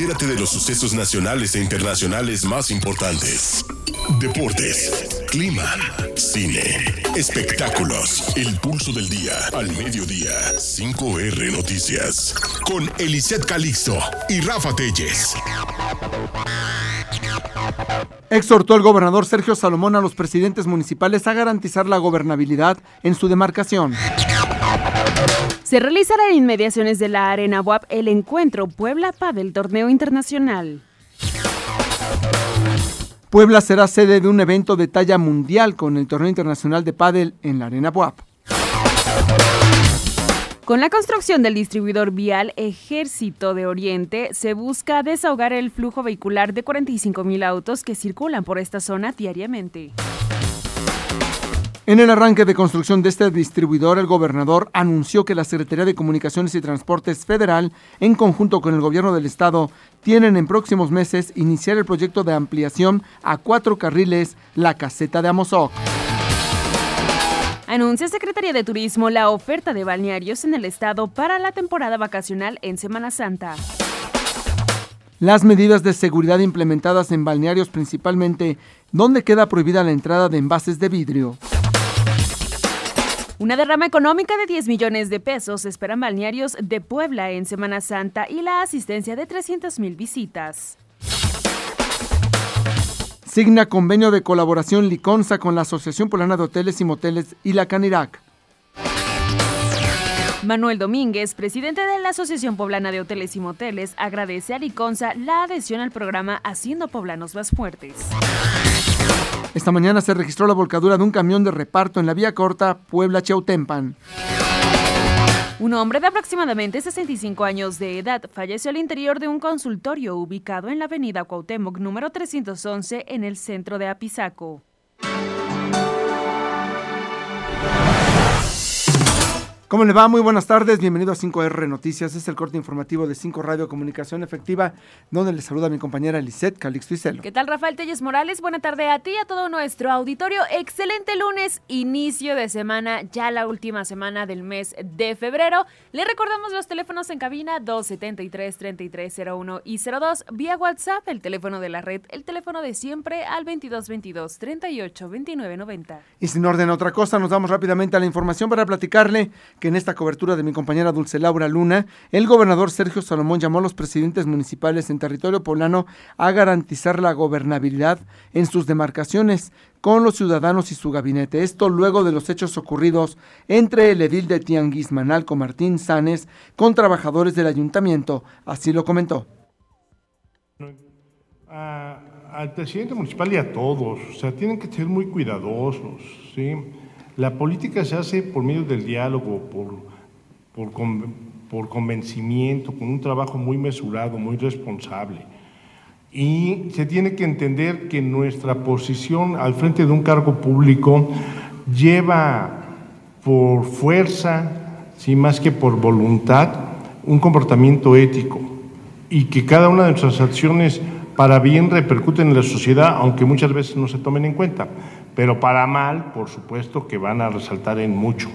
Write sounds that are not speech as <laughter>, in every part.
Entérate de los sucesos nacionales e internacionales más importantes. Deportes, clima, cine, espectáculos, el pulso del día, al mediodía, 5R Noticias, con Elisette Calixto y Rafa Telles. Exhortó el gobernador Sergio Salomón a los presidentes municipales a garantizar la gobernabilidad en su demarcación. Se realizará en inmediaciones de la Arena WAP el encuentro Puebla del Torneo Internacional. Puebla será sede de un evento de talla mundial con el Torneo Internacional de Padel en la Arena WAP. Con la construcción del distribuidor vial Ejército de Oriente, se busca desahogar el flujo vehicular de 45 mil autos que circulan por esta zona diariamente. En el arranque de construcción de este distribuidor, el gobernador anunció que la Secretaría de Comunicaciones y Transportes Federal, en conjunto con el gobierno del estado, tienen en próximos meses iniciar el proyecto de ampliación a cuatro carriles la caseta de Amozoc. Anuncia Secretaría de Turismo la oferta de balnearios en el estado para la temporada vacacional en Semana Santa. Las medidas de seguridad implementadas en balnearios principalmente, donde queda prohibida la entrada de envases de vidrio. Una derrama económica de 10 millones de pesos esperan balnearios de Puebla en Semana Santa y la asistencia de 300 mil visitas. Signa convenio de colaboración Liconza con la Asociación Polana de Hoteles y Moteles y la Canirac. Manuel Domínguez, presidente de la Asociación Poblana de Hoteles y Moteles, agradece a Liconza la adhesión al programa Haciendo Poblanos Más Fuertes. Esta mañana se registró la volcadura de un camión de reparto en la vía corta Puebla-Chautempan. Un hombre de aproximadamente 65 años de edad falleció al interior de un consultorio ubicado en la avenida Cuauhtémoc número 311 en el centro de Apizaco. ¿Cómo le va? Muy buenas tardes, bienvenido a 5R Noticias, es el corte informativo de 5 Radio Comunicación Efectiva, donde le saluda mi compañera Lisette Calix Vicelo. ¿Qué tal Rafael Telles Morales? Buena tarde a ti y a todo nuestro auditorio. Excelente lunes, inicio de semana, ya la última semana del mes de febrero. Le recordamos los teléfonos en cabina 273-3301 y 02, vía WhatsApp, el teléfono de la red, el teléfono de siempre al 2222 38 Y sin orden a otra cosa, nos damos rápidamente a la información para platicarle que en esta cobertura de mi compañera Dulce Laura Luna, el gobernador Sergio Salomón llamó a los presidentes municipales en territorio poblano a garantizar la gobernabilidad en sus demarcaciones con los ciudadanos y su gabinete. Esto luego de los hechos ocurridos entre el edil de Tianguis Manalco Martín Sanes con trabajadores del ayuntamiento. Así lo comentó. al presidente municipal y a todos, o sea, tienen que ser muy cuidadosos, ¿sí? La política se hace por medio del diálogo, por, por, convencimiento, con un trabajo muy mesurado, muy responsable. Y se tiene que entender que nuestra posición al frente de un cargo público lleva por fuerza, sin más que por voluntad, un comportamiento ético y que cada una de nuestras acciones para bien repercuten en la sociedad, aunque muchas veces no se tomen en cuenta pero para mal, por supuesto, que van a resaltar en mucho.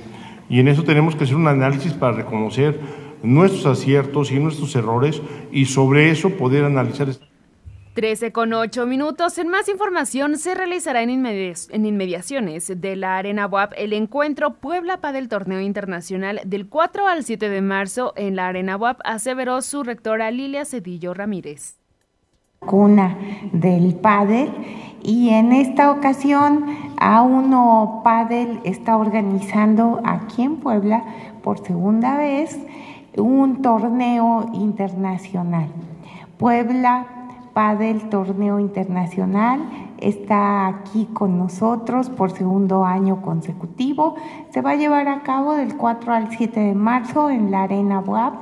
Y en eso tenemos que hacer un análisis para reconocer nuestros aciertos y nuestros errores y sobre eso poder analizar. 13 con 8 minutos. En más información se realizará en, inmediaciones de la Arena WAP el encuentro Puebla para el Torneo Internacional del 4 al 7 de marzo en la Arena WAP, aseveró su rectora Lilia Cedillo Ramírez. Cuna del pádel y en esta ocasión A1 Padel está organizando aquí en Puebla por segunda vez un torneo internacional. Puebla Padel Torneo Internacional está aquí con nosotros por segundo año consecutivo. Se va a llevar a cabo del 4 al 7 de marzo en la Arena WAP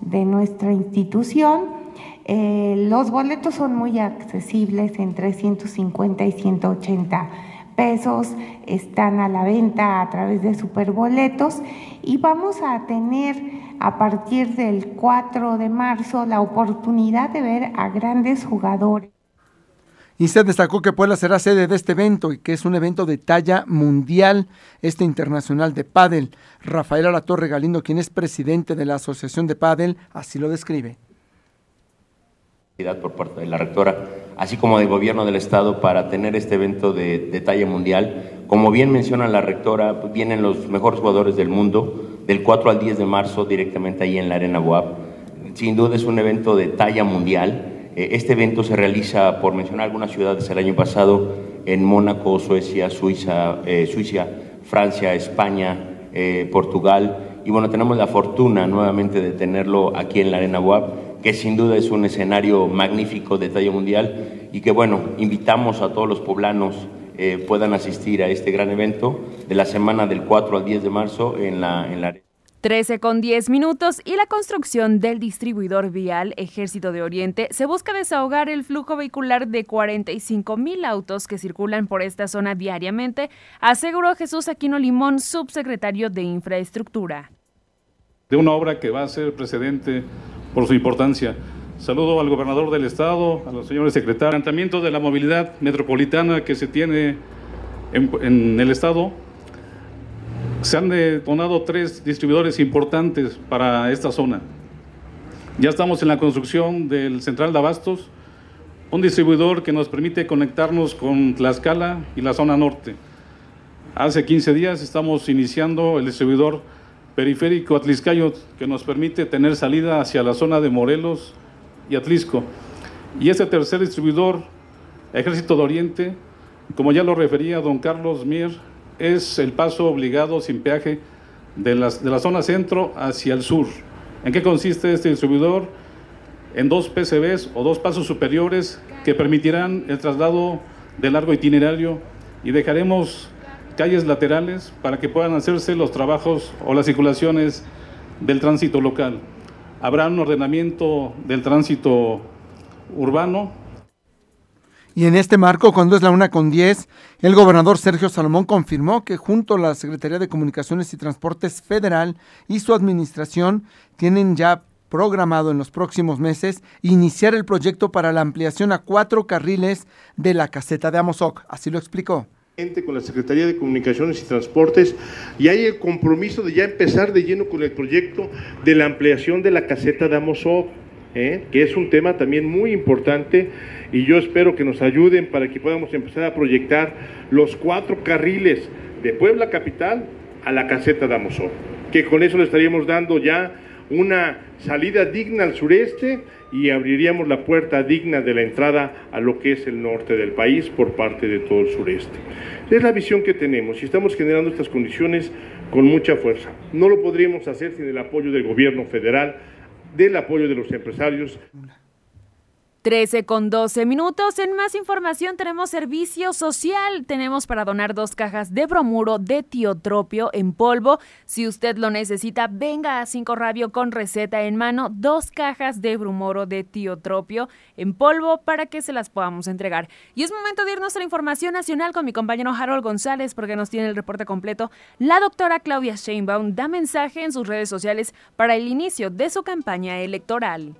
de nuestra institución eh, los boletos son muy accesibles, entre 150 y 180 pesos, están a la venta a través de Superboletos y vamos a tener a partir del 4 de marzo la oportunidad de ver a grandes jugadores. Y se destacó que Puebla será sede de este evento y que es un evento de talla mundial, este internacional de pádel. Rafael Alatorre Galindo, quien es presidente de la Asociación de Pádel, así lo describe por parte de la rectora, así como del gobierno del estado para tener este evento de, de talla mundial. Como bien menciona la rectora, pues, vienen los mejores jugadores del mundo del 4 al 10 de marzo directamente ahí en la Arena Boab. Sin duda es un evento de talla mundial. Eh, este evento se realiza, por mencionar algunas ciudades, el año pasado en Mónaco, Suecia, Suiza, eh, Suiza Francia, España, eh, Portugal. Y bueno, tenemos la fortuna nuevamente de tenerlo aquí en la Arena Boab que sin duda es un escenario magnífico de talla mundial y que bueno, invitamos a todos los poblanos eh, puedan asistir a este gran evento de la semana del 4 al 10 de marzo en la, en la 13 con 10 minutos y la construcción del distribuidor vial Ejército de Oriente se busca desahogar el flujo vehicular de 45 mil autos que circulan por esta zona diariamente, aseguró Jesús Aquino Limón, subsecretario de Infraestructura. De una obra que va a ser precedente por su importancia. Saludo al gobernador del estado, a los señores secretarios. El planteamiento de la movilidad metropolitana que se tiene en, el estado, se han detonado tres distribuidores importantes para esta zona. Ya estamos en la construcción del Central de Abastos, un distribuidor que nos permite conectarnos con Tlaxcala y la zona norte. Hace 15 días estamos iniciando el distribuidor periférico Atliscayo que nos permite tener salida hacia la zona de Morelos y Atlisco. Y este tercer distribuidor, Ejército de Oriente, como ya lo refería don Carlos Mier, es el paso obligado sin peaje de, las, de la zona centro hacia el sur. ¿En qué consiste este distribuidor? En dos PCBs o dos pasos superiores que permitirán el traslado de largo itinerario y dejaremos calles laterales para que puedan hacerse los trabajos o las circulaciones del tránsito local. Habrá un ordenamiento del tránsito urbano. Y en este marco, cuando es la una con 10, el gobernador Sergio Salomón confirmó que junto a la Secretaría de Comunicaciones y Transportes Federal y su administración tienen ya programado en los próximos meses iniciar el proyecto para la ampliación a cuatro carriles de la caseta de Amozoc. Así lo explicó con la Secretaría de Comunicaciones y Transportes y hay el compromiso de ya empezar de lleno con el proyecto de la ampliación de la caseta de Amozoc, ¿eh? que es un tema también muy importante y yo espero que nos ayuden para que podamos empezar a proyectar los cuatro carriles de Puebla Capital a la caseta de Amozoc, que con eso le estaríamos dando ya una salida digna al sureste y abriríamos la puerta digna de la entrada a lo que es el norte del país por parte de todo el sureste. Es la visión que tenemos y estamos generando estas condiciones con mucha fuerza. No lo podríamos hacer sin el apoyo del gobierno federal, del apoyo de los empresarios. 13 con 12 minutos. En más información tenemos servicio social. Tenemos para donar dos cajas de bromuro de tiotropio en polvo. Si usted lo necesita, venga a Cinco Radio con receta en mano. Dos cajas de bromuro de tiotropio en polvo para que se las podamos entregar. Y es momento de irnos a la información nacional con mi compañero Harold González porque nos tiene el reporte completo. La doctora Claudia Sheinbaum da mensaje en sus redes sociales para el inicio de su campaña electoral.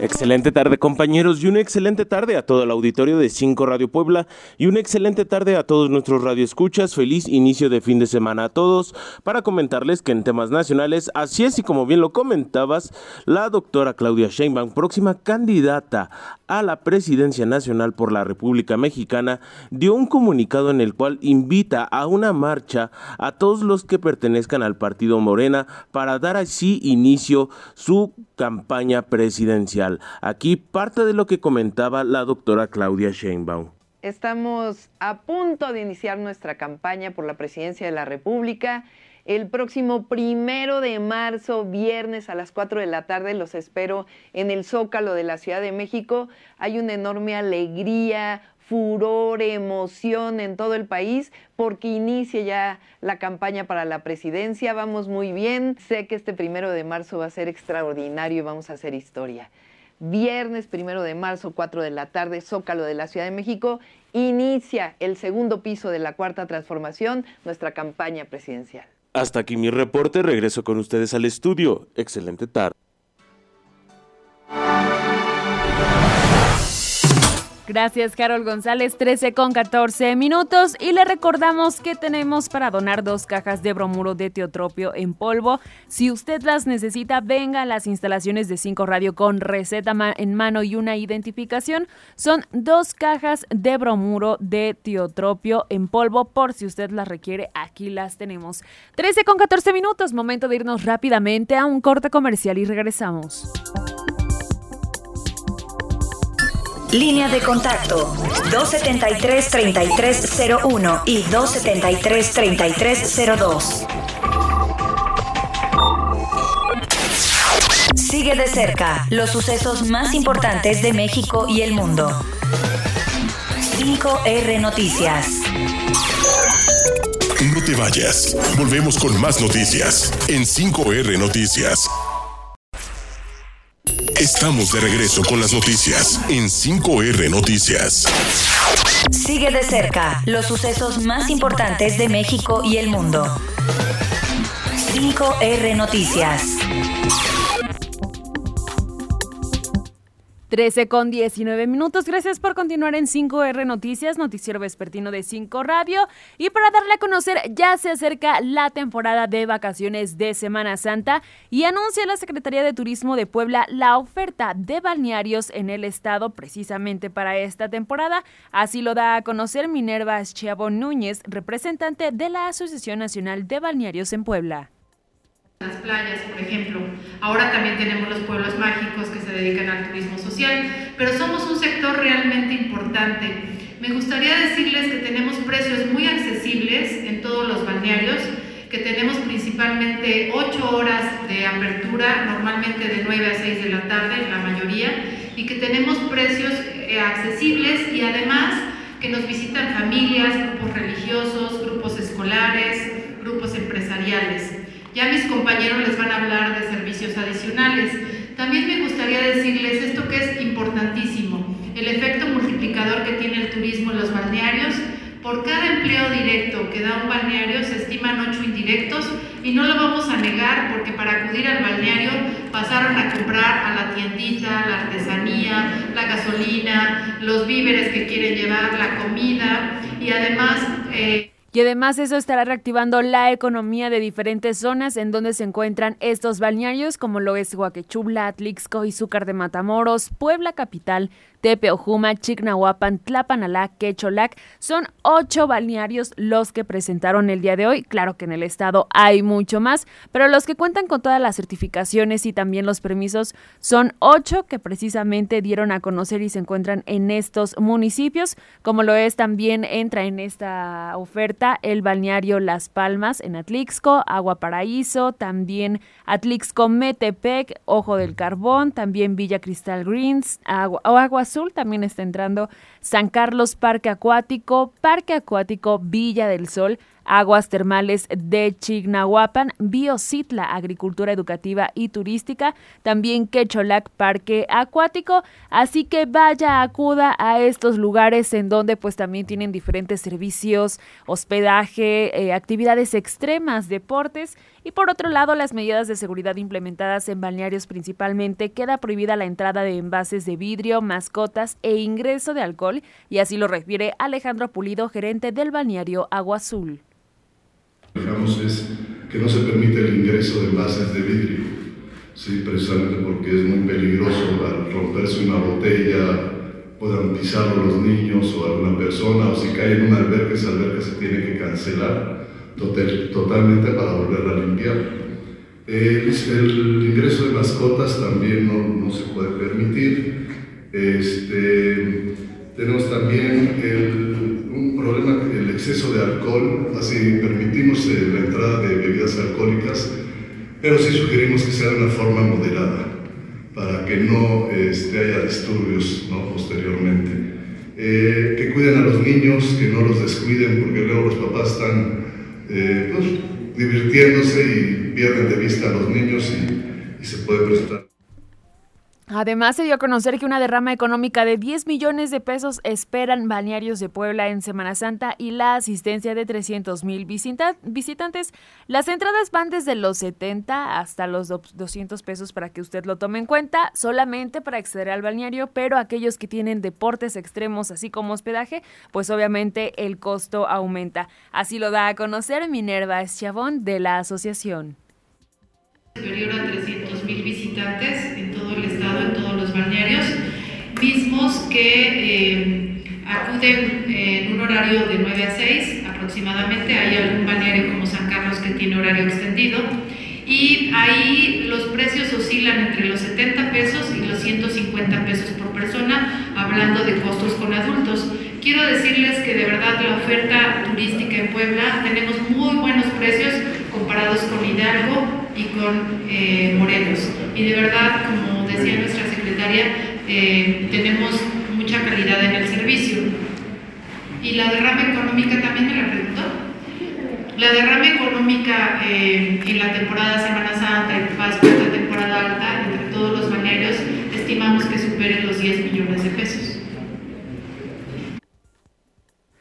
Excelente tarde compañeros y una excelente tarde a todo el auditorio de 5 Radio Puebla y una excelente tarde a todos nuestros radioescuchas. Feliz inicio de fin de semana a todos para comentarles que en temas nacionales, así es y como bien lo comentabas, la doctora Claudia Sheinbaum, próxima candidata a la presidencia nacional por la República Mexicana, dio un comunicado en el cual invita a una marcha a todos los que pertenezcan al partido Morena para dar así inicio su campaña presidencial. Aquí parte de lo que comentaba la doctora Claudia Sheinbaum. Estamos a punto de iniciar nuestra campaña por la presidencia de la República. El próximo primero de marzo, viernes a las 4 de la tarde, los espero en el Zócalo de la Ciudad de México. Hay una enorme alegría, furor, emoción en todo el país porque inicia ya la campaña para la presidencia. Vamos muy bien. Sé que este primero de marzo va a ser extraordinario y vamos a hacer historia. Viernes primero de marzo, 4 de la tarde, Zócalo de la Ciudad de México, inicia el segundo piso de la cuarta transformación, nuestra campaña presidencial. Hasta aquí mi reporte, regreso con ustedes al estudio. Excelente tarde. Gracias, Carol González, 13 con 14 minutos. Y le recordamos que tenemos para donar dos cajas de bromuro de teotropio en polvo. Si usted las necesita, venga a las instalaciones de 5 Radio con receta en mano y una identificación. Son dos cajas de bromuro de teotropio en polvo. Por si usted las requiere, aquí las tenemos. 13 con 14 minutos, momento de irnos rápidamente a un corte comercial y regresamos. Línea de contacto 273-3301 y 273-3302. Sigue de cerca los sucesos más importantes de México y el mundo. 5R Noticias. No te vayas. Volvemos con más noticias en 5R Noticias. Estamos de regreso con las noticias en 5R Noticias. Sigue de cerca los sucesos más importantes de México y el mundo. 5R Noticias. 13 con 19 minutos. Gracias por continuar en 5R Noticias, noticiero vespertino de 5 Radio. Y para darle a conocer, ya se acerca la temporada de vacaciones de Semana Santa y anuncia la Secretaría de Turismo de Puebla la oferta de balnearios en el estado precisamente para esta temporada. Así lo da a conocer Minerva Chiabón Núñez, representante de la Asociación Nacional de Balnearios en Puebla las playas, por ejemplo. Ahora también tenemos los pueblos mágicos que se dedican al turismo social, pero somos un sector realmente importante. Me gustaría decirles que tenemos precios muy accesibles en todos los balnearios, que tenemos principalmente 8 horas de apertura, normalmente de 9 a 6 de la tarde, la mayoría, y que tenemos precios eh, accesibles y además que nos visitan familias, grupos religiosos, grupos escolares, grupos empresariales. Ya mis compañeros les van a hablar de servicios adicionales. También me gustaría decirles esto que es importantísimo, el efecto multiplicador que tiene el turismo en los balnearios. Por cada empleo directo que da un balneario se estiman ocho indirectos y no lo vamos a negar porque para acudir al balneario pasaron a comprar a la tiendita, la artesanía, la gasolina, los víveres que quieren llevar, la comida y además... Eh, y además eso estará reactivando la economía de diferentes zonas en donde se encuentran estos balnearios, como lo es Huaquechubla, Atlixco, Izúcar de Matamoros, Puebla Capital, Tepe, Ojuma, Chignahuapan, Tlapanalá, Quecholac. Son ocho balnearios los que presentaron el día de hoy. Claro que en el estado hay mucho más, pero los que cuentan con todas las certificaciones y también los permisos son ocho que precisamente dieron a conocer y se encuentran en estos municipios, como lo es también entra en esta oferta el balneario Las Palmas en Atlixco, Agua Paraíso, también Atlixco Metepec, Ojo del Carbón, también Villa Cristal Greens, Agua, También está entrando San Carlos Parque Acuático, Parque Acuático Villa del Sol, Aguas Termales de Chignahuapan, Biocitla, Agricultura Educativa y Turística, también Quecholac, Parque Acuático. Así que vaya, acuda a estos lugares en donde pues también tienen diferentes servicios, hospedaje, eh, actividades extremas, deportes. Y por otro lado, las medidas de seguridad implementadas en balnearios principalmente, queda prohibida la entrada de envases de vidrio, mascotas e ingreso de alcohol, y así lo refiere Alejandro Pulido, gerente del balneario Agua Azul es que no se permite el ingreso de envases de vidrio, ¿sí? precisamente porque es muy peligroso al romperse una botella, puedan pisarlo los niños o alguna persona, o si cae en una alberca, esa alberca se tiene que cancelar totalmente para volverla a limpiar. El, el, ingreso de mascotas también no, no se puede permitir. Este, tenemos también un problema, el exceso de alcohol, así permitimos eh, la entrada de bebidas alcohólicas, pero sí sugerimos que sea de una forma moderada, para que no este, haya disturbios posteriormente. Eh, que cuiden a los niños, que no los descuiden, porque luego los papás están eh, pues, divirtiéndose y pierden de vista a los niños y, y se puede presentar. Además, se dio a conocer que una derrama económica de 10 millones de pesos esperan balnearios de Puebla en Semana Santa y la asistencia de 300 mil visitantes. Las entradas van desde los 70 hasta los 200 pesos para que usted lo tome en cuenta, solamente para acceder al balneario, pero aquellos que tienen deportes extremos, así como hospedaje, pues obviamente el costo aumenta. Así lo da a conocer Minerva Eschavón de la asociación superior a 300 mil visitantes en todo el estado, en todos los balnearios, mismos que eh, acuden en un horario de 9 a 6 aproximadamente. Hay algún balneario como San Carlos que tiene horario extendido. Y ahí los precios oscilan entre los 70 pesos y los 150 pesos por persona, hablando de costos con adultos. Quiero decirles que de verdad la oferta turística en Puebla tenemos muy buenos precios comparados con Hidalgo, y con eh, Morelos. Y de verdad, como decía nuestra secretaria, eh, tenemos mucha calidad en el servicio. ¿Y la derrama económica también me la preguntó? La derrama económica eh, en la temporada Semana Santa y Pascua, esta temporada alta, entre todos los balnearios, estimamos que supere los 10 millones de pesos.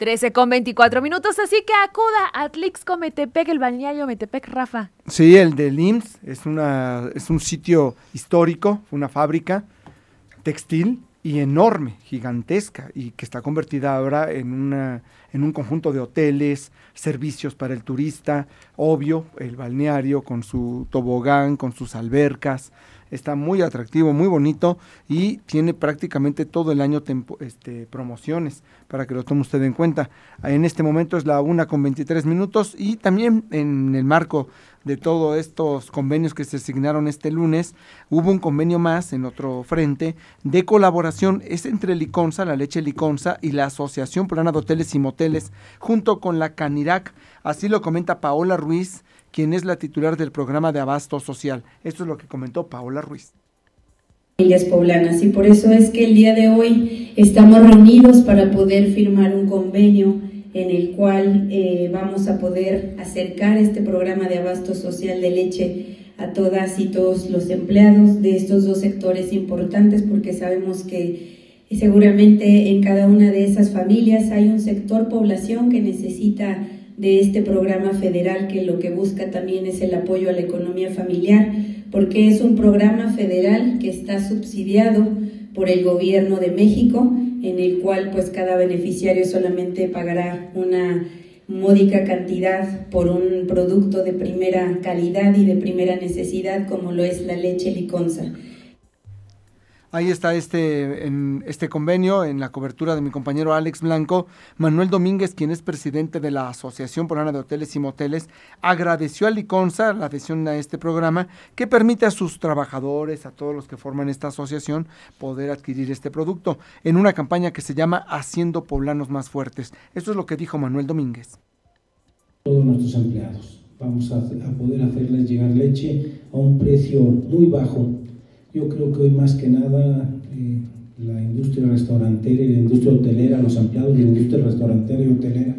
13 con 24 minutos, así que acuda a Atlixco Metepec, el balneario Metepec, Rafa. Sí, el de IMSS es, una, es un sitio histórico, una fábrica textil y enorme, gigantesca, y que está convertida ahora en, una, en un conjunto de hoteles, servicios para el turista, obvio, el balneario con su tobogán, con sus albercas, está muy atractivo, muy bonito y tiene prácticamente todo el año este, promociones para que lo tome usted en cuenta. En este momento es la una con 23 minutos y también en el marco de todos estos convenios que se asignaron este lunes, hubo un convenio más en otro frente de colaboración, es entre Liconza, la leche Liconza y la Asociación Plana de Hoteles y Moteles, junto con la Canirac. Así lo comenta Paola Ruiz, quien es la titular del programa de abasto social. Esto es lo que comentó Paola Ruiz familias poblanas y por eso es que el día de hoy estamos reunidos para poder firmar un convenio en el cual eh, vamos a poder acercar este programa de abasto social de leche a todas y todos los empleados de estos dos sectores importantes porque sabemos que seguramente en cada una de esas familias hay un sector población que necesita de este programa federal que lo que busca también es el apoyo a la economía familiar, porque es un programa federal que está subsidiado por el gobierno de México, en el cual pues cada beneficiario solamente pagará una módica cantidad por un producto de primera calidad y de primera necesidad como lo es la leche liconza. Ahí está este, este convenio, en la cobertura de mi compañero Alex Blanco. Manuel Domínguez, quien es presidente de la Asociación Polana de Hoteles y Moteles, agradeció a Liconza la adhesión a este programa que permite a sus trabajadores, a todos los que forman esta asociación, poder adquirir este producto en una campaña que se llama Haciendo Poblanos Más Fuertes. Esto es lo que dijo Manuel Domínguez. Todos nuestros empleados. Vamos a poder hacerles llegar leche a un precio muy bajo yo creo que hoy más que nada eh, la industria restaurantera y la industria hotelera, los empleados de la industria restaurantera y hotelera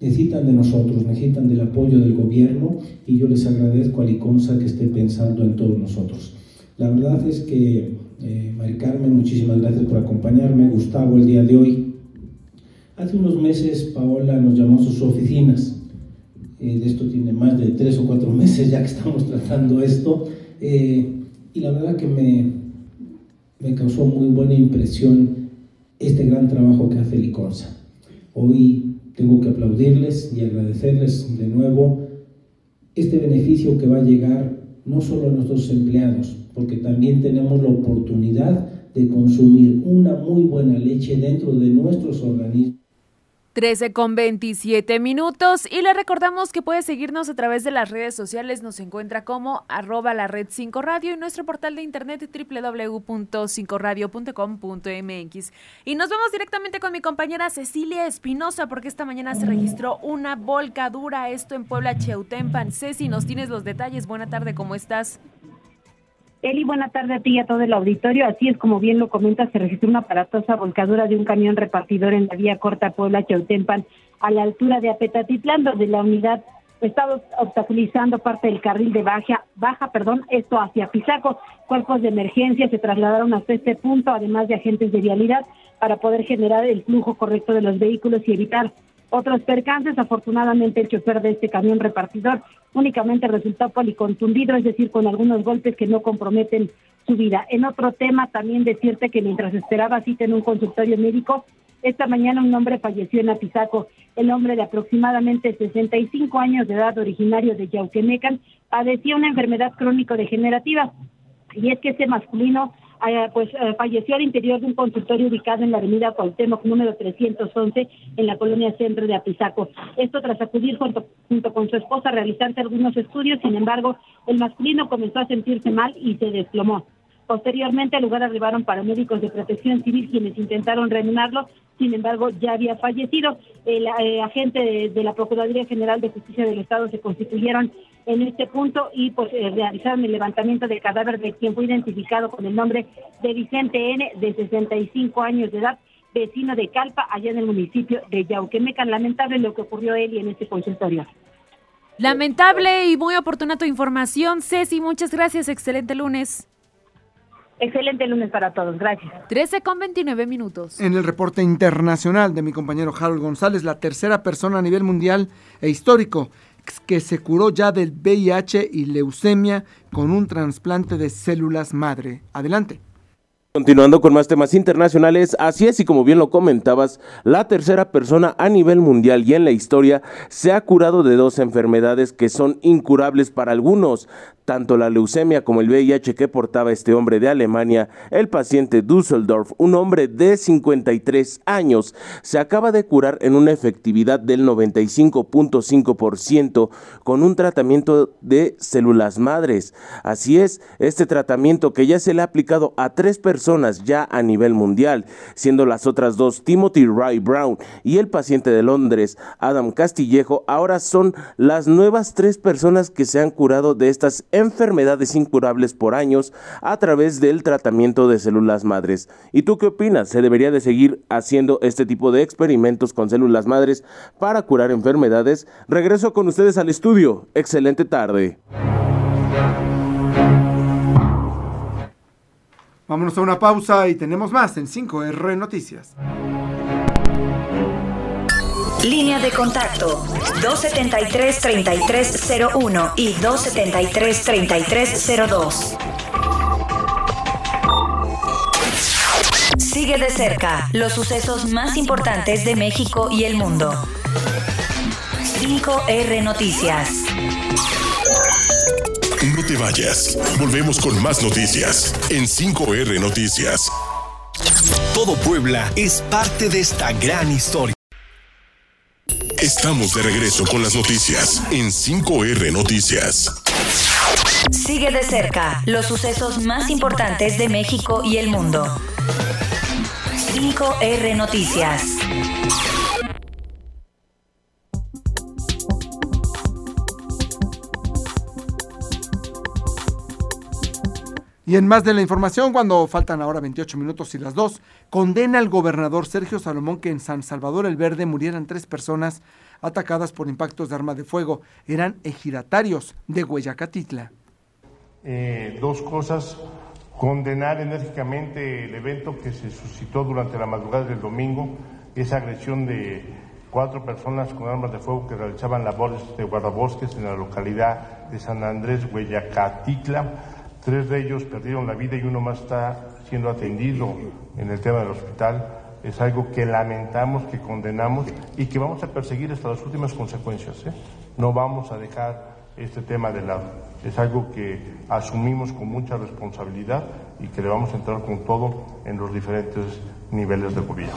necesitan de nosotros, necesitan del apoyo del gobierno y yo les agradezco a Liconza que esté pensando en todos nosotros. La verdad es que, eh, Carmen, muchísimas gracias por acompañarme, Gustavo, el día de hoy. Hace unos meses Paola nos llamó a sus oficinas, eh, de esto tiene más de tres o cuatro <laughs> meses ya que estamos tratando esto. Eh, y la verdad que me, me causó muy buena impresión este gran trabajo que hace Liconza. Hoy tengo que aplaudirles y agradecerles de nuevo este beneficio que va a llegar no solo a nuestros empleados, porque también tenemos la oportunidad de consumir una muy buena leche dentro de nuestros organismos. 13 con 27 minutos y le recordamos que puede seguirnos a través de las redes sociales, nos encuentra como arroba la red 5 radio y nuestro portal de internet www.5radio.com.mx. Y nos vamos directamente con mi compañera Cecilia Espinosa porque esta mañana se registró una volcadura, esto en Puebla Cheutempan. Ceci, nos tienes los detalles, buena tarde, ¿cómo estás? Eli, buena tarde a ti y a todo el auditorio. Así es como bien lo comenta, se registró una aparatosa volcadura de un camión repartidor en la vía corta Puebla Chautempan, a la altura de Apetatitlán, donde la unidad está obstaculizando parte del carril de baja, baja, perdón, esto hacia Pisaco. Cuerpos de emergencia se trasladaron hasta este punto, además de agentes de vialidad, para poder generar el flujo correcto de los vehículos y evitar otros percances. Afortunadamente, el chofer de este camión repartidor únicamente resultó policontundido, es decir, con algunos golpes que no comprometen su vida. En otro tema, también decirte que mientras esperaba cita en un consultorio médico, esta mañana un hombre falleció en Apizaco. El hombre de aproximadamente 65 años de edad, originario de Yauquemecan, padecía una enfermedad crónico-degenerativa. Y es que ese masculino eh, pues eh, falleció al interior de un consultorio ubicado en la avenida Cuauhtémoc número 311 en la colonia centro de Apizaco. Esto tras acudir junto, junto con su esposa a realizarse algunos estudios, sin embargo, el masculino comenzó a sentirse mal y se desplomó. Posteriormente al lugar arribaron paramédicos de protección civil quienes intentaron reanimarlo, sin embargo ya había fallecido. El eh, agente de, la Procuraduría General de Justicia del Estado se constituyeron en este punto y pues eh, realizaron el levantamiento del cadáver de quien fue identificado con el nombre de Vicente N, de 65 años de edad, vecino de Calpa, allá en el municipio de Yauquemecan. Lamentable lo que ocurrió a él y en este consultorio. Lamentable y muy oportuna tu información, Ceci. Muchas gracias. Excelente lunes. Excelente lunes para todos, gracias. 13 con 29 minutos. En el reporte internacional de mi compañero Harold González, la tercera persona a nivel mundial e histórico que se curó ya del VIH y leucemia con un trasplante de células madre. Adelante. Continuando con más temas internacionales, así es y como bien lo comentabas, la tercera persona a nivel mundial y en la historia se ha curado de dos enfermedades que son incurables para algunos, tanto la leucemia como el VIH que portaba este hombre de Alemania, el paciente Dusseldorf, un hombre de 53 años, se acaba de curar en una efectividad del 95.5% con un tratamiento de células madres. Así es, este tratamiento que ya se le ha aplicado a tres ya a nivel mundial, siendo las otras dos Timothy Ray Brown y el paciente de Londres, Adam Castillejo, ahora son las nuevas tres personas que se han curado de estas enfermedades incurables por años a través del tratamiento de células madres. ¿Y tú qué opinas? ¿Se debería de seguir haciendo este tipo de experimentos con células madres para curar enfermedades? Regreso con ustedes al estudio. Excelente tarde. Vámonos a una pausa y tenemos más en 5R Noticias. Línea de contacto 273-3301 y 273-3302. Sigue de cerca los sucesos más importantes de México y el mundo. 5R Noticias. No te vayas. Volvemos con más noticias en 5R Noticias. Todo Puebla es parte de esta gran historia. Estamos de regreso con las noticias en 5R Noticias. Sigue de cerca los sucesos más importantes de México y el mundo. 5R Noticias. Y en más de la información, cuando faltan ahora 28 minutos y las dos, condena al gobernador Sergio Salomón que en San Salvador el Verde murieran tres personas atacadas por impactos de arma de fuego. Eran ejidatarios de Hueyacatitla. Eh, dos cosas. Condenar enérgicamente el evento que se suscitó durante la madrugada del domingo, esa agresión de cuatro personas con armas de fuego que realizaban labores de guardabosques en la localidad de San Andrés, Hueyacatitla Tres de ellos perdieron la vida y uno más está siendo atendido en el tema del hospital. Es algo que lamentamos, que condenamos y que vamos a perseguir hasta las últimas consecuencias. ¿eh? No vamos a dejar este tema de lado. Es algo que asumimos con mucha responsabilidad y que le vamos a entrar con todo en los diferentes niveles de gobierno.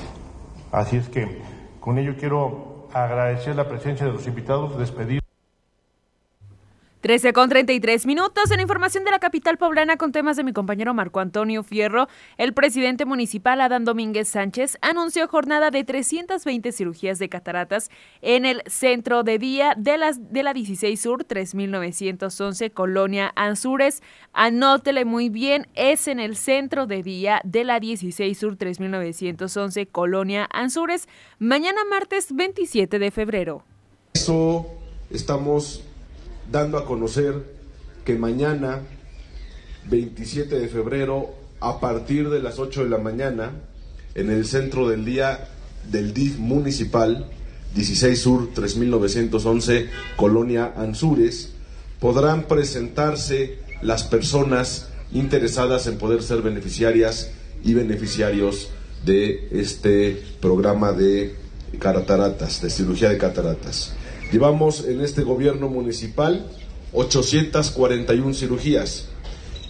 Así es que con ello quiero agradecer la presencia de los invitados, despedir 13 con 33 minutos. En información de la capital poblana con temas de mi compañero Marco Antonio Fierro, el presidente municipal Adán Domínguez Sánchez anunció jornada de 320 cirugías de cataratas en el centro de día de, las, de la 16 Sur 3911 Colonia Anzures. Anótele muy bien, es en el centro de día de la 16 Sur 3911 Colonia Anzures, mañana martes 27 de febrero. Eso estamos dando a conocer que mañana, 27 de febrero, a partir de las 8 de la mañana, en el centro del día del DIF municipal, 16 Sur 3911, Colonia Anzures, podrán presentarse las personas interesadas en poder ser beneficiarias y beneficiarios de este programa de cataratas, de cirugía de cataratas. Llevamos en este gobierno municipal 841 cirugías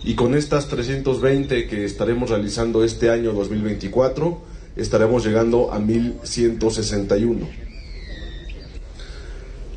y con estas 320 que estaremos realizando este año 2024 estaremos llegando a 1161.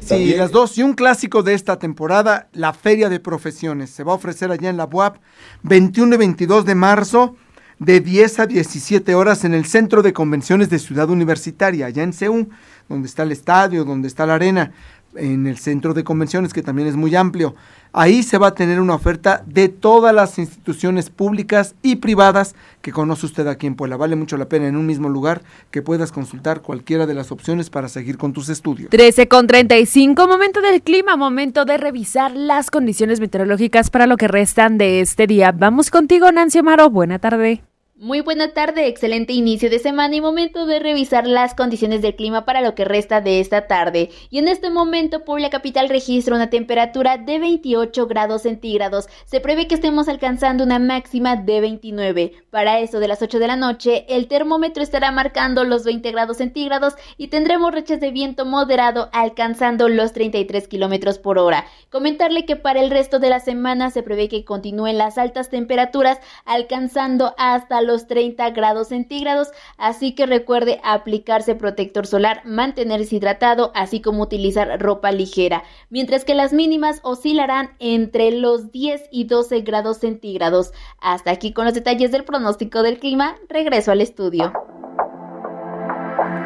Sí, las dos y un clásico de esta temporada, la Feria de Profesiones. Se va a ofrecer allá en la UAP 21 y 22 de marzo de 10 a 17 horas en el Centro de Convenciones de Ciudad Universitaria, allá en CEU, donde está el estadio, donde está la arena en el centro de convenciones, que también es muy amplio. Ahí se va a tener una oferta de todas las instituciones públicas y privadas que conoce usted aquí en Puebla. Vale mucho la pena en un mismo lugar que puedas consultar cualquiera de las opciones para seguir con tus estudios. 13 con 35, momento del clima, momento de revisar las condiciones meteorológicas para lo que restan de este día. Vamos contigo, Nancy Amaro. Buena tarde. Muy buena tarde, excelente inicio de semana y momento de revisar las condiciones del clima para lo que resta de esta tarde. Y en este momento Puebla Capital registra una temperatura de 28 grados centígrados. Se prevé que estemos alcanzando una máxima de 29. Para eso de las 8 de la noche, el termómetro estará marcando los 20 grados centígrados y tendremos rechas de viento moderado alcanzando los 33 kilómetros por hora. Comentarle que para el resto de la semana se prevé que continúen las altas temperaturas alcanzando hasta los 30 grados centígrados, así que recuerde aplicarse protector solar, mantenerse hidratado, así como utilizar ropa ligera, mientras que las mínimas oscilarán entre los 10 y 12 grados centígrados. Hasta aquí con los detalles del pronóstico del clima, regreso al estudio.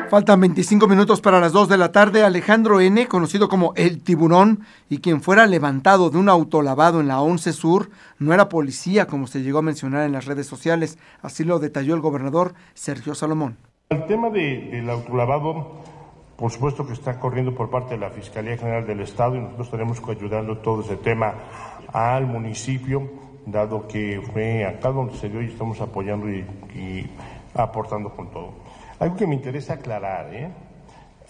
Faltan 25 minutos para las 2 de la tarde. Alejandro N., conocido como El Tiburón, y quien fuera levantado de un autolavado en la 11 Sur, no era policía, como se llegó a mencionar en las redes sociales. Así lo detalló el gobernador Sergio Salomón. El tema del autolavado, por supuesto que está corriendo por parte de la Fiscalía General del Estado y nosotros estaremos ayudando todo ese tema al municipio, dado que fue acá donde se dio y estamos apoyando y aportando con todo. Algo que me interesa aclarar, ¿eh?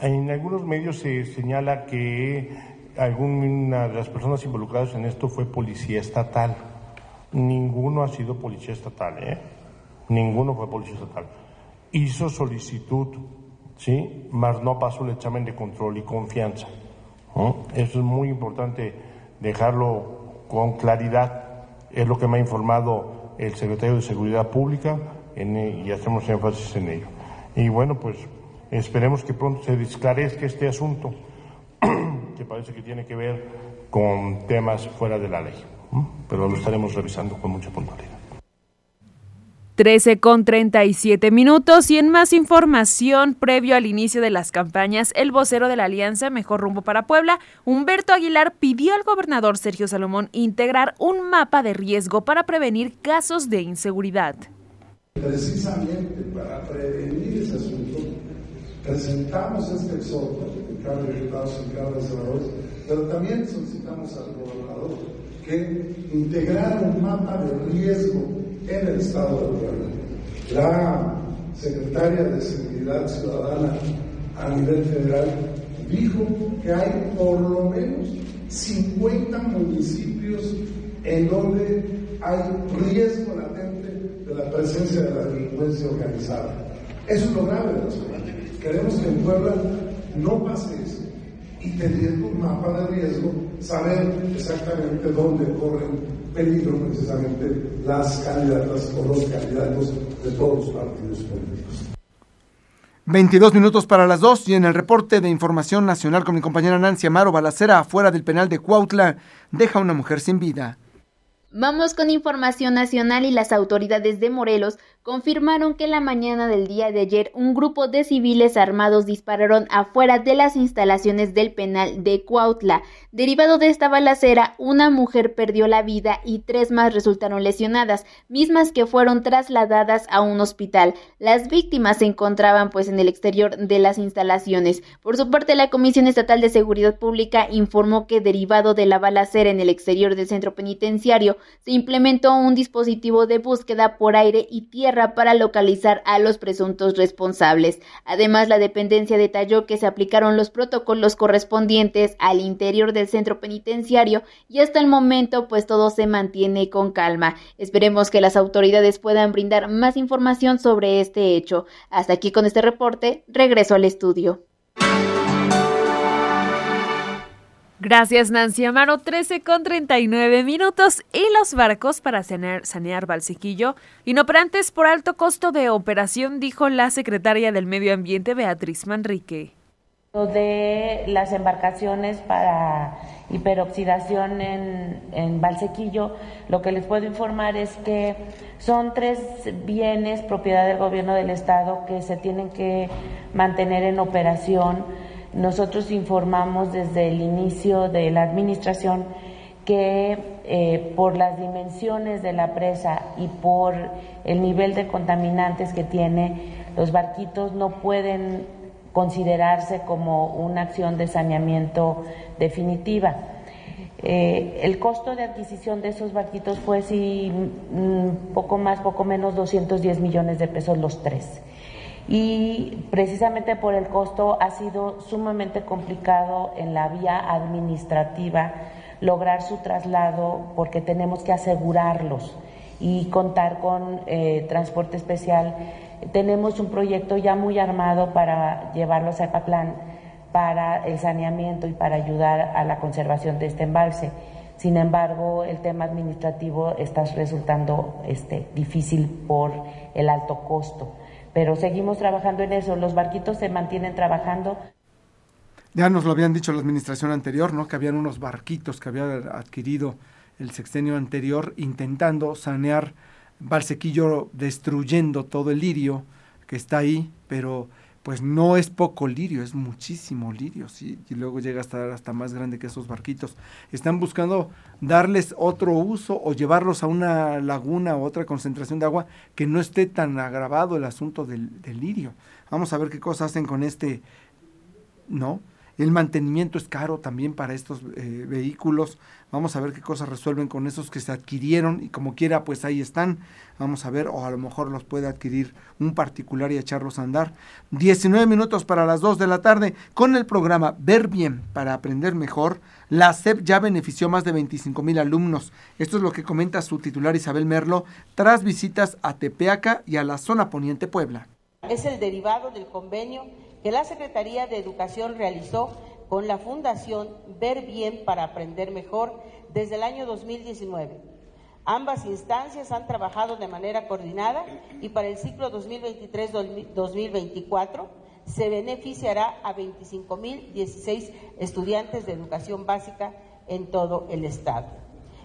en algunos medios se señala que alguna de las personas involucradas en esto fue policía estatal. Ninguno ha sido policía estatal, ¿eh? Ninguno fue policía estatal. Hizo solicitud, ¿sí? Mas no pasó el examen de control y confianza. Eso es muy importante dejarlo con claridad. Es lo que me ha informado el secretario de Seguridad Pública y hacemos énfasis en ello. Y bueno, pues esperemos que pronto se esclarezca este asunto, <clears throat> que parece que tiene que ver con temas fuera de la ley, pero lo estaremos revisando con mucha puntualidad. 13 con 37 minutos y en más información previo al inicio de las campañas, el vocero de la Alianza Mejor Rumbo para Puebla, Humberto Aguilar, pidió al gobernador Sergio Salomón integrar un mapa de riesgo para prevenir casos de inseguridad. Precisamente para prevenir ese asunto, presentamos este exhorto en cada diputado y cada senador, pero también solicitamos al gobernador que integrara un mapa de riesgo en el estado de Puebla. La secretaria de Seguridad Ciudadana a nivel federal dijo que hay por lo menos 50 municipios en donde hay riesgo latente la presencia de la delincuencia organizada. Eso es lo grave de cosas. Queremos que en Puebla no pase eso y teniendo un mapa de riesgo, saber exactamente dónde corren peligro precisamente las candidatas o los candidatos de todos los partidos políticos. 22 minutos para las 2 y en el reporte de información nacional con mi compañera Nancy Amaro, balacera afuera del penal de Cuautla deja una mujer sin vida. Vamos con información nacional y las autoridades de Morelos confirmaron que la mañana del día de ayer un grupo de civiles armados dispararon afuera de las instalaciones del penal de Cuautla. Derivado de esta balacera, una mujer perdió la vida y tres más resultaron lesionadas, mismas que fueron trasladadas a un hospital. Las víctimas se encontraban pues en el exterior de las instalaciones. Por su parte, la Comisión Estatal de Seguridad Pública informó que derivado de la balacera en el exterior del centro penitenciario, se implementó un dispositivo de búsqueda por aire y tierra para localizar a los presuntos responsables. Además, la dependencia detalló que se aplicaron los protocolos correspondientes al interior del centro penitenciario y hasta el momento pues todo se mantiene con calma. Esperemos que las autoridades puedan brindar más información sobre este hecho. Hasta aquí con este reporte, regreso al estudio. Gracias Nancy Amaro, 13 con 39 minutos y los barcos para sanear, sanear Valsequillo inoperantes por alto costo de operación, dijo la secretaria del Medio Ambiente Beatriz Manrique. De las embarcaciones para hiperoxidación en, en Valsequillo, lo que les puedo informar es que son tres bienes propiedad del gobierno del estado que se tienen que mantener en operación nosotros informamos desde el inicio de la administración que eh, por las dimensiones de la presa y por el nivel de contaminantes que tiene, los barquitos no pueden considerarse como una acción de saneamiento definitiva. Eh, el costo de adquisición de esos barquitos fue si mm, poco más, poco menos 210 millones de pesos los tres y precisamente por el costo ha sido sumamente complicado en la vía administrativa lograr su traslado porque tenemos que asegurarlos y contar con eh, transporte especial. Tenemos un proyecto ya muy armado para llevarlos a Epaplán para el saneamiento y para ayudar a la conservación de este embalse. Sin embargo, el tema administrativo está resultando este, difícil por el alto costo pero seguimos trabajando en eso, los barquitos se mantienen trabajando. Ya nos lo habían dicho la administración anterior, ¿no? Que habían unos barquitos que había adquirido el sexenio anterior intentando sanear Valsequillo, destruyendo todo el lirio que está ahí, pero pues no es poco lirio, es muchísimo lirio, sí, y luego llega a estar hasta más grande que esos barquitos. Están buscando darles otro uso o llevarlos a una laguna o otra concentración de agua que no esté tan agravado el asunto del, del lirio. Vamos a ver qué cosas hacen con este, ¿no? El mantenimiento es caro también para estos eh, vehículos. Vamos a ver qué cosas resuelven con esos que se adquirieron y como quiera, pues ahí están. Vamos a ver, o a lo mejor los puede adquirir un particular y echarlos a andar. 19 minutos para las 2 de la tarde con el programa Ver Bien para Aprender Mejor. La SEP ya benefició más de 25 mil alumnos. Esto es lo que comenta su titular Isabel Merlo tras visitas a Tepeaca y a la zona poniente Puebla. Es el derivado del convenio que la Secretaría de Educación realizó con la Fundación Ver Bien para Aprender Mejor desde el año 2019. Ambas instancias han trabajado de manera coordinada y para el ciclo 2023-2024 se beneficiará a 25.016 estudiantes de educación básica en todo el Estado.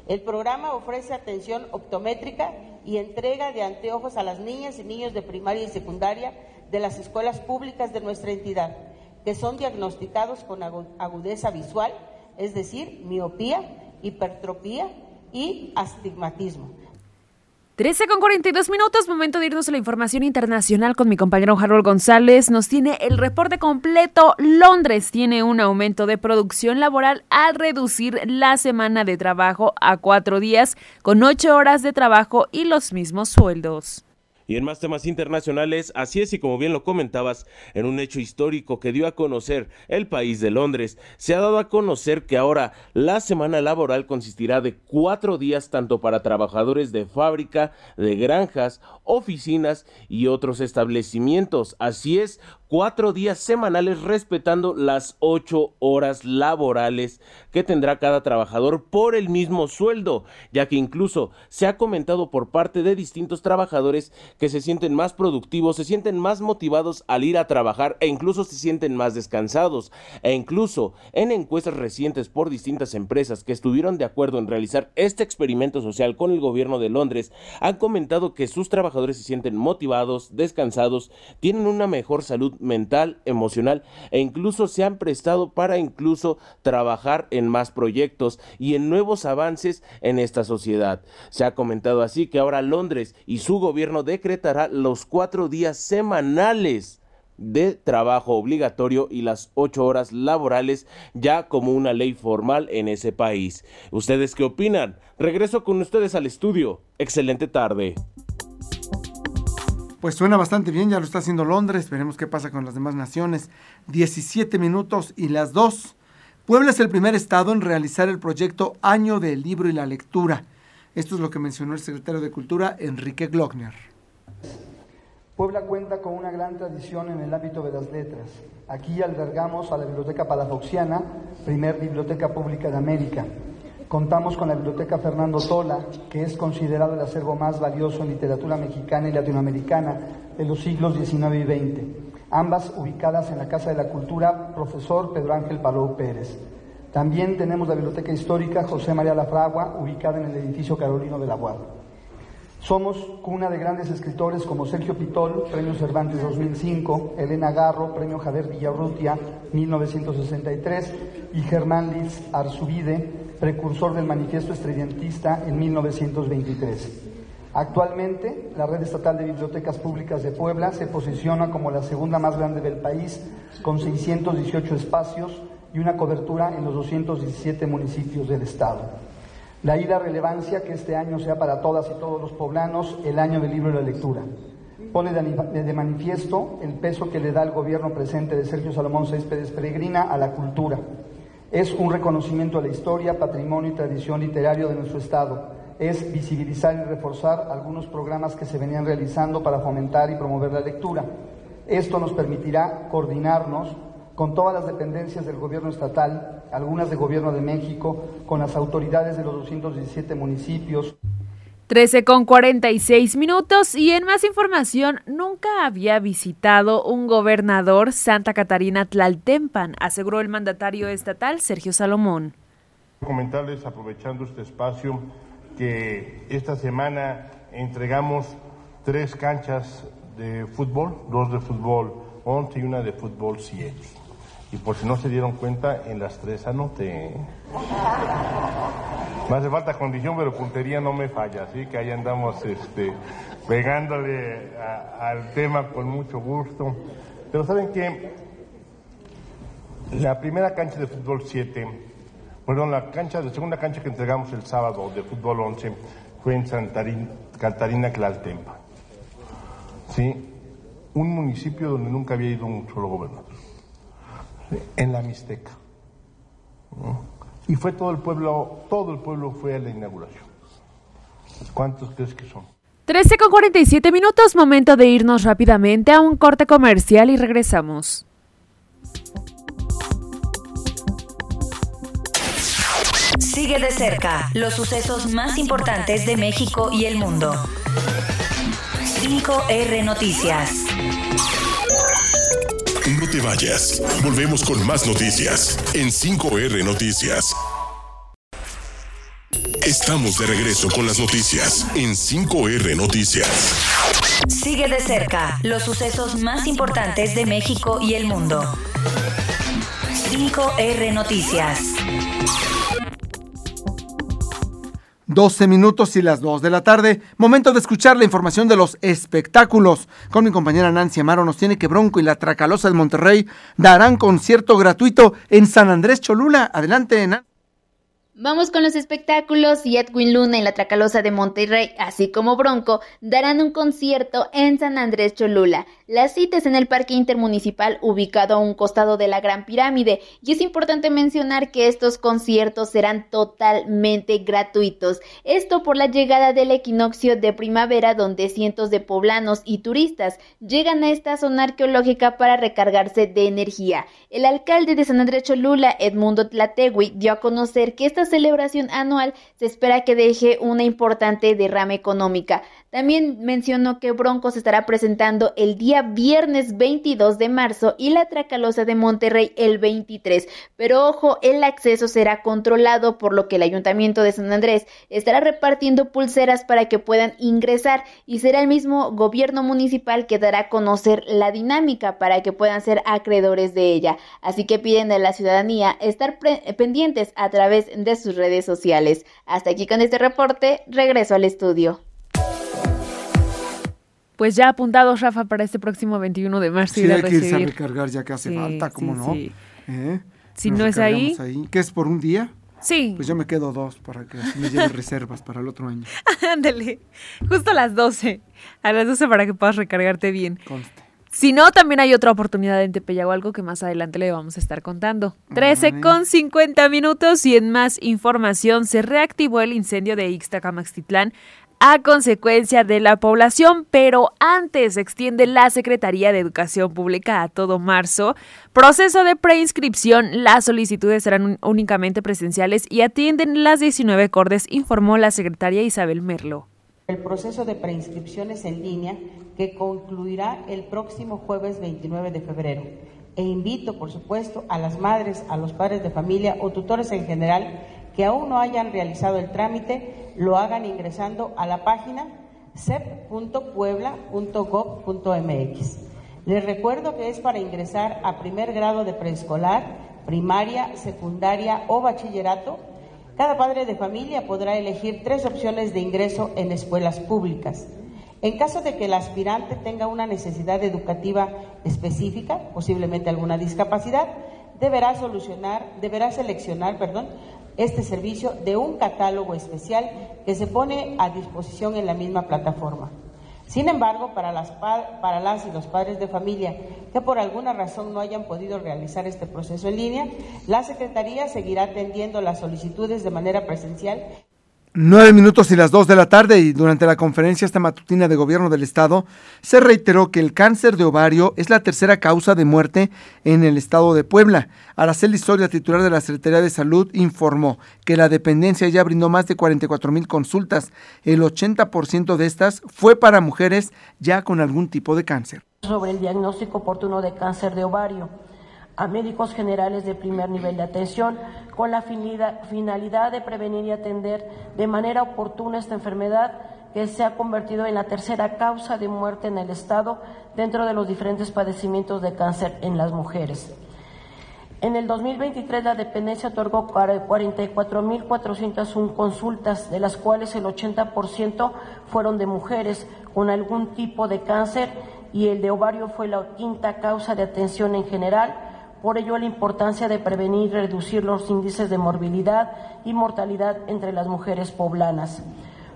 El programa ofrece atención optométrica y entrega de anteojos a las niñas y niños de primaria y secundaria de las escuelas públicas de nuestra entidad, que son diagnosticados con agudeza visual, es decir, miopía, hipertropía y astigmatismo. 13 con 42 minutos, momento de irnos a la información internacional con mi compañero Harold González. Nos tiene el reporte completo. Londres tiene un aumento de producción laboral al reducir la semana de trabajo a cuatro días con ocho horas de trabajo y los mismos sueldos. Y en más temas internacionales, así es y como bien lo comentabas, en un hecho histórico que dio a conocer el país de Londres, se ha dado a conocer que ahora la semana laboral consistirá de cuatro días tanto para trabajadores de fábrica, de granjas, oficinas y otros establecimientos. Así es, cuatro días semanales respetando las ocho horas laborales que tendrá cada trabajador por el mismo sueldo, ya que incluso se ha comentado por parte de distintos trabajadores que se sienten más productivos, se sienten más motivados al ir a trabajar e incluso se sienten más descansados. E incluso en encuestas recientes por distintas empresas que estuvieron de acuerdo en realizar este experimento social con el gobierno de Londres, han comentado que sus trabajadores se sienten motivados, descansados, tienen una mejor salud mental, emocional e incluso se han prestado para incluso trabajar en más proyectos y en nuevos avances en esta sociedad. Se ha comentado así que ahora Londres y su gobierno decretará los cuatro días semanales de trabajo obligatorio y las ocho horas laborales ya como una ley formal en ese país. ¿Ustedes qué opinan? Regreso con ustedes al estudio. Excelente tarde. Pues suena bastante bien, ya lo está haciendo Londres, veremos qué pasa con las demás naciones. 17 minutos y las dos. Puebla es el primer estado en realizar el proyecto Año del Libro y la Lectura. Esto es lo que mencionó el secretario de Cultura, Enrique Glockner. Puebla cuenta con una gran tradición en el ámbito de las letras. Aquí albergamos a la Biblioteca Palafoxiana, primer biblioteca pública de América. Contamos con la Biblioteca Fernando Tola, que es considerado el acervo más valioso en literatura mexicana y latinoamericana de los siglos XIX y XX, ambas ubicadas en la Casa de la Cultura Profesor Pedro Ángel Palou Pérez. También tenemos la Biblioteca Histórica José María Lafragua, ubicada en el edificio Carolino de la Guardia. Somos cuna de grandes escritores como Sergio Pitol, Premio Cervantes 2005, Elena Garro, Premio Javier Villarrutia 1963 y Germán Liz Arzubide, precursor del Manifiesto Estridentista en 1923. Actualmente, la Red Estatal de Bibliotecas Públicas de Puebla se posiciona como la segunda más grande del país, con 618 espacios y una cobertura en los 217 municipios del Estado. La ida relevancia que este año sea para todas y todos los poblanos el año del libro y la lectura. Pone de, manifiesto el peso que le da el gobierno presente de Sergio Salomón Céspedes Peregrina a la cultura. Es un reconocimiento a la historia, patrimonio y tradición literario de nuestro Estado. Es visibilizar y reforzar algunos programas que se venían realizando para fomentar y promover la lectura. Esto nos permitirá coordinarnos con todas las dependencias del gobierno estatal, algunas del gobierno de México, con las autoridades de los 217 municipios. 13 con 46 minutos y en más información, nunca había visitado un gobernador Santa Catarina Tlaltempan, aseguró el mandatario estatal Sergio Salomón. Comentarles, aprovechando este espacio, que esta semana entregamos tres canchas de fútbol, dos de fútbol 11 y una de fútbol 7. Y por si no se dieron cuenta, en las tres anoté. Me hace falta condición, pero puntería no me falla, así que ahí andamos este, pegándole al tema con mucho gusto. Pero saben que la primera cancha de fútbol 7, perdón, la cancha, la segunda cancha que entregamos el sábado de fútbol 11 fue en Santa Catarina Claltempa. ¿Sí? Un municipio donde nunca había ido un solo gobernador en la Mixteca. Y fue todo el pueblo, todo el pueblo fue a la inauguración. ¿Cuántos crees que son? 13 con 47 minutos, momento de irnos rápidamente a un corte comercial y regresamos. Sigue de cerca los sucesos más importantes de México y el mundo. 5R Noticias. Te vayas. Volvemos con más noticias en 5R Noticias. Estamos de regreso con las noticias en 5R Noticias. Sigue de cerca los sucesos más importantes de México y el mundo. 5R Noticias. 12 minutos y las 2 de la tarde. Momento de escuchar la información de los espectáculos. Con mi compañera Nancy Amaro nos tiene que Bronco y la Tracalosa de Monterrey darán concierto gratuito en San Andrés Cholula. Adelante, Nancy. Vamos con los espectáculos y Edwin Luna y la Tracalosa de Monterrey, así como Bronco, darán un concierto en San Andrés Cholula. La cita es en el Parque Intermunicipal ubicado a un costado de la Gran Pirámide y es importante mencionar que estos conciertos serán totalmente gratuitos. Esto por la llegada del equinoccio de primavera donde cientos de poblanos y turistas llegan a esta zona arqueológica para recargarse de energía. El alcalde de San Andrés Cholula, Edmundo Tlategui, dio a conocer que estas celebración anual se espera que deje una importante derrama económica. También mencionó que Broncos estará presentando el día viernes 22 de marzo y la Tracalosa de Monterrey el 23. Pero ojo, el acceso será controlado, por lo que el Ayuntamiento de San Andrés estará repartiendo pulseras para que puedan ingresar y será el mismo gobierno municipal que dará a conocer la dinámica para que puedan ser acreedores de ella. Así que piden a la ciudadanía estar pendientes a través de sus redes sociales. Hasta aquí con este reporte, regreso al estudio. Pues ya apuntados, Rafa, para este próximo 21 de marzo. Sí, hay que irse a recargar ya que hace falta, ¿cómo no? ¿Eh? Si no es ahí... ¿Qué es por un día? Sí. Pues yo me quedo dos para que me lleve <laughs> reservas para el otro año. <laughs> Ándale, justo a las 12. A las 12 para que puedas recargarte bien. Conste. Si no, también hay otra oportunidad en algo que más adelante le vamos a estar contando. 13 con 50 minutos y en más información se reactivó el incendio de Ixtacamaxtitlán a consecuencia de la población, pero antes extiende la Secretaría de Educación Pública a todo marzo. Proceso de preinscripción, las solicitudes serán únicamente presenciales y atienden las 19 cordes, informó la secretaria Isabel Merlo. El proceso de preinscripción es en línea que concluirá el próximo jueves 29 de febrero. E invito, por supuesto, a las madres, a los padres de familia o tutores en general que aún no hayan realizado el trámite, lo hagan ingresando a la página cep.puebla.gov.mx. Les recuerdo que es para ingresar a primer grado de preescolar, primaria, secundaria o bachillerato. Cada padre de familia podrá elegir tres opciones de ingreso en escuelas públicas. En caso de que el aspirante tenga una necesidad educativa específica, posiblemente alguna discapacidad, deberá solucionar, deberá seleccionar, perdón, este servicio de un catálogo especial que se pone a disposición en la misma plataforma. Sin embargo, para las, para las y los padres de familia que por alguna razón no hayan podido realizar este proceso en línea, la Secretaría seguirá atendiendo las solicitudes de manera presencial Nueve minutos y las dos de la tarde y durante la conferencia esta matutina de gobierno del estado se reiteró que el cáncer de ovario es la tercera causa de muerte en el estado de Puebla. Araceli Soria, titular de la Secretaría de Salud, informó que la dependencia ya brindó más de 44 mil consultas. El 80% de estas fue para mujeres ya con algún tipo de cáncer. Sobre el diagnóstico oportuno de cáncer de ovario a médicos generales de primer nivel de atención con la finalidad de prevenir y atender de manera oportuna esta enfermedad que se ha convertido en la tercera causa de muerte en el Estado dentro de los diferentes padecimientos de cáncer en las mujeres. En el 2023 la dependencia otorgó 44.401 consultas, de las cuales el 80% fueron de mujeres con algún tipo de cáncer y el de ovario fue la quinta causa de atención en general por ello, la importancia de prevenir y reducir los índices de morbilidad y mortalidad entre las mujeres poblanas.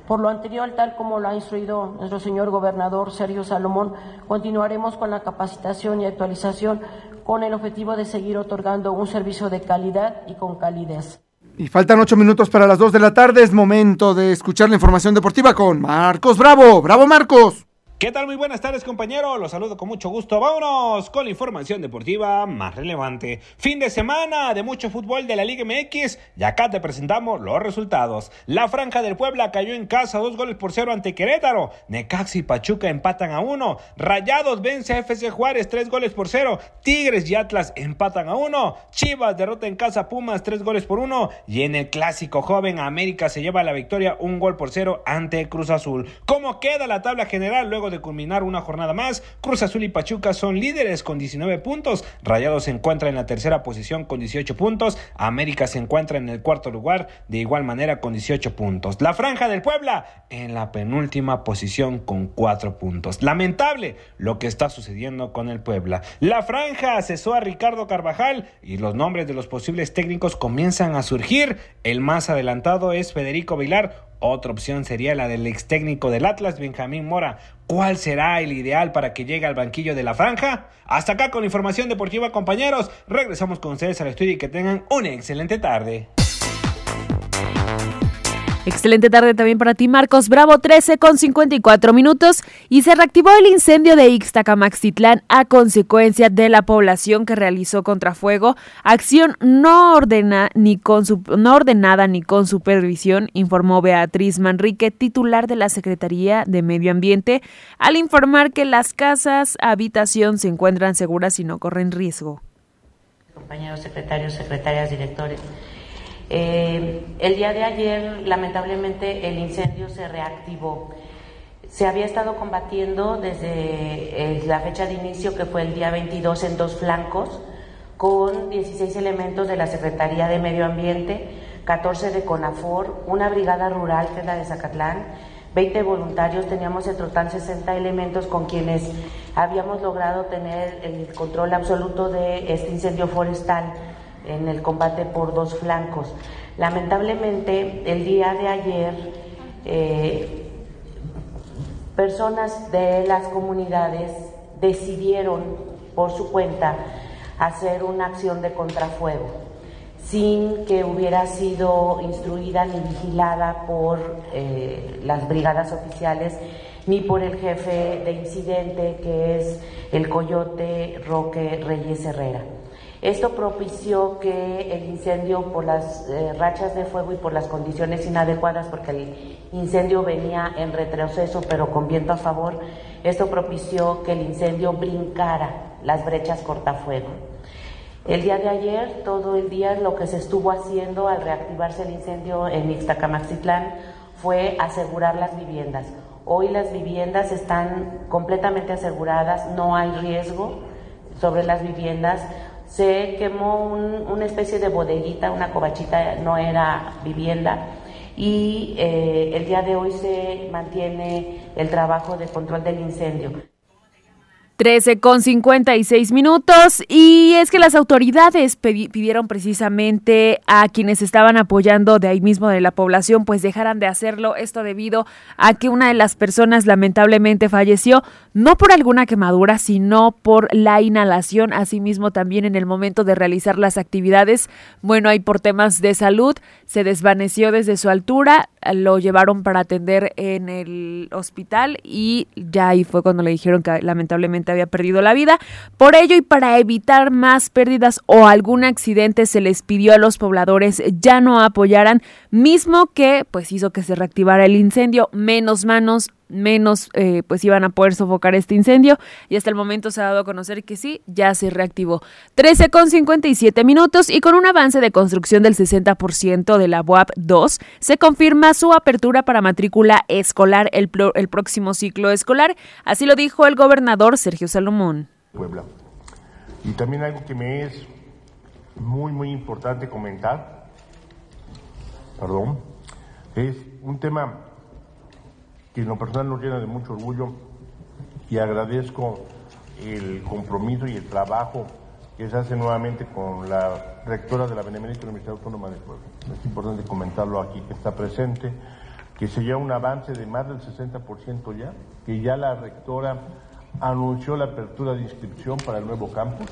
Por lo anterior, tal como lo ha instruido nuestro señor gobernador Sergio Salomón, continuaremos con la capacitación y actualización con el objetivo de seguir otorgando un servicio de calidad y con calidez. Y faltan ocho minutos para las dos de la tarde. Es momento de escuchar la información deportiva con Marcos Bravo. Bravo, Marcos. ¿Qué tal? Muy buenas tardes compañeros, los saludo con mucho gusto. Vámonos con la información deportiva más relevante. Fin de semana de mucho fútbol de la Liga MX y acá te presentamos los resultados. La Franja del Puebla cayó en casa dos goles por cero ante Querétaro. Necaxi y Pachuca empatan a uno. Rayados vence a FC Juárez tres goles por cero. Tigres y Atlas empatan a uno. Chivas derrota en casa Pumas tres goles por uno. Y en el clásico joven América se lleva la victoria un gol por cero ante Cruz Azul. ¿Cómo queda la tabla general luego de culminar una jornada más, Cruz Azul y Pachuca son líderes con 19 puntos, Rayados se encuentra en la tercera posición con 18 puntos, América se encuentra en el cuarto lugar de igual manera con 18 puntos. La Franja del Puebla en la penúltima posición con 4 puntos. Lamentable lo que está sucediendo con el Puebla. La Franja cesó a Ricardo Carvajal y los nombres de los posibles técnicos comienzan a surgir. El más adelantado es Federico Vilar, otra opción sería la del ex técnico del Atlas, Benjamín Mora. ¿Cuál será el ideal para que llegue al banquillo de la franja? Hasta acá con información deportiva, compañeros. Regresamos con ustedes al estudio y que tengan una excelente tarde. Excelente tarde también para ti, Marcos Bravo, 13 con 54 minutos. Y se reactivó el incendio de Ixtacamaxitlán a consecuencia de la población que realizó contrafuego. Acción no, ordena, ni con no ordenada ni con supervisión, informó Beatriz Manrique, titular de la Secretaría de Medio Ambiente, al informar que las casas habitación se encuentran seguras y no corren riesgo. Compañeros secretarios, secretarias, directores. Eh, el día de ayer, lamentablemente, el incendio se reactivó. Se había estado combatiendo desde eh, la fecha de inicio, que fue el día 22, en dos flancos, con 16 elementos de la Secretaría de Medio Ambiente, 14 de CONAFOR, una brigada rural, que es la de Zacatlán, 20 voluntarios, teníamos en total 60 elementos con quienes habíamos logrado tener el control absoluto de este incendio forestal en el combate por dos flancos. Lamentablemente, el día de ayer, eh, personas de las comunidades decidieron por su cuenta hacer una acción de contrafuego sin que hubiera sido instruida ni vigilada por eh, las brigadas oficiales ni por el jefe de incidente que es el coyote Roque Reyes Herrera. Esto propició que el incendio, por las eh, rachas de fuego y por las condiciones inadecuadas, porque el incendio venía en retroceso pero con viento a favor, esto propició que el incendio brincara las brechas cortafuego. El día de ayer, todo el día, lo que se estuvo haciendo al reactivarse el incendio en Ixtacamaxitlán fue asegurar las viviendas. Hoy las viviendas están completamente aseguradas, no hay riesgo sobre las viviendas se quemó una especie de bodeguita, una covachita, no era vivienda, y eh, el día de hoy se mantiene el trabajo de control del incendio. 13 con 56 minutos. Y es que las autoridades pidieron precisamente a quienes estaban apoyando de ahí mismo de la población pues dejaran de hacerlo. Esto debido a que una de las personas lamentablemente falleció no por alguna quemadura sino por la inhalación. Asimismo también en el momento de realizar las actividades bueno ahí por temas de salud se desvaneció desde su altura lo llevaron para atender en el hospital y ya ahí fue cuando le dijeron que lamentablemente había perdido la vida. Por ello y para evitar más pérdidas o algún accidente se les pidió a los pobladores ya no apoyaran, mismo que pues hizo que se reactivara el incendio, menos manos, menos eh, pues iban a poder sofocar este incendio y hasta el momento se ha dado a conocer que sí, ya se reactivó. 13 con 57 minutos y con un avance de construcción del 60% de la UAP 2, se confirma su apertura para matrícula escolar el, el próximo ciclo escolar. Así lo dijo el gobernador Sergio Salomón. Puebla. Y también algo que me es muy, muy importante comentar, perdón, es un tema que en lo personal nos llena de mucho orgullo y agradezco el compromiso y el trabajo que se hace nuevamente con la rectora de la Benemérita Universidad Autónoma de Puebla. Es importante comentarlo aquí, que está presente, que se lleva un avance de más del 60% ya, que ya la rectora anunció la apertura de inscripción para el nuevo campus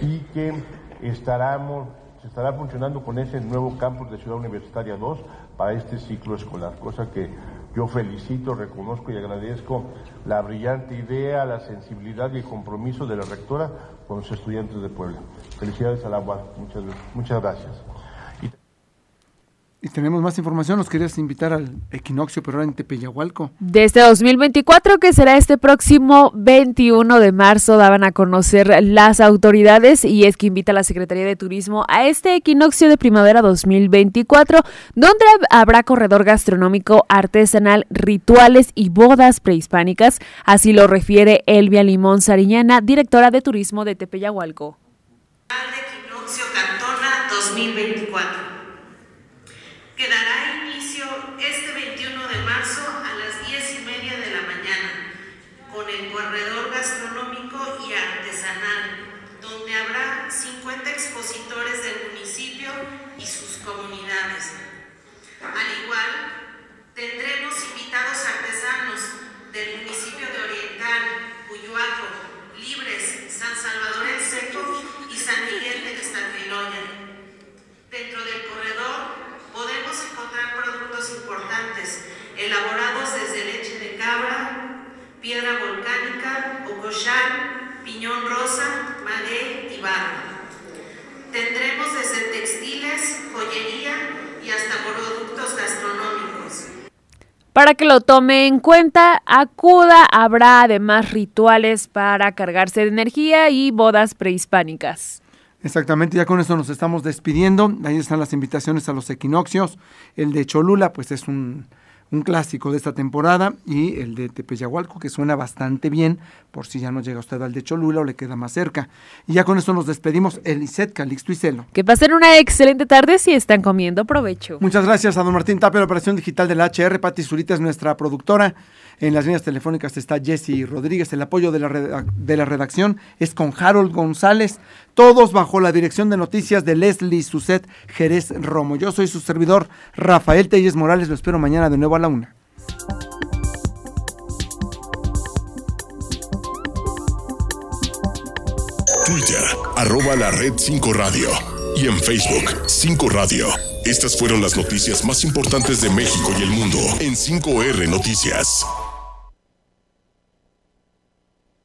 y que estaremos, se estará funcionando con ese nuevo campus de Ciudad Universitaria 2 para este ciclo escolar, cosa que yo felicito, reconozco y agradezco la brillante idea, la sensibilidad y el compromiso de la rectora con los estudiantes de Puebla. Felicidades a la UAS. Muchas, muchas gracias. Y tenemos más información, nos querías invitar al equinoccio, pero ahora en Tepeyahualco. De este 2024, que será este próximo 21 de marzo, daban a conocer las autoridades y es que invita a la Secretaría de Turismo a este equinoccio de primavera 2024, donde habrá corredor gastronómico, artesanal, rituales y bodas prehispánicas. Así lo refiere Elvia Limón Sariñana, directora de Turismo de Tepeyahualco. Equinoccio Cantona 2024 que dará inicio este 21 de marzo a las 10 y media de la mañana con el corredor gastronómico y artesanal, donde habrá 50 expositores del municipio y sus comunidades. Al igual, tendremos invitados artesanos del municipio de Oriental, Cuyuaco, Libres, San Salvador el Seco y San Miguel de Estalfiloya. Dentro del corredor podemos encontrar productos importantes, elaborados desde leche de cabra, piedra volcánica, ocochán, piñón rosa, maguey y barro. Tendremos desde textiles, joyería y hasta productos gastronómicos. Para que lo tome en cuenta, acuda, habrá además rituales para cargarse de energía y bodas prehispánicas. Exactamente, ya con eso nos estamos despidiendo. Ahí están las invitaciones a los equinoccios. El de Cholula, pues es un, un clásico de esta temporada, y el de Tepeyahualco, que suena bastante bien, por si ya no llega usted al de Cholula o le queda más cerca. Y ya con eso nos despedimos, Elisет, Calixto y Celo. Que pasen una excelente tarde si están comiendo provecho. Muchas gracias a don Martín Tapia, la operación digital de la HR, Pati Zurita es nuestra productora. En las líneas telefónicas está Jesse Rodríguez. El apoyo de la, de la redacción es con Harold González. Todos bajo la dirección de noticias de Leslie Suset Jerez Romo. Yo soy su servidor Rafael Telles Morales. Lo espero mañana de nuevo a la una. Twitter, arroba la red 5 Radio. Y en Facebook, 5 Radio. Estas fueron las noticias más importantes de México y el mundo en 5R Noticias.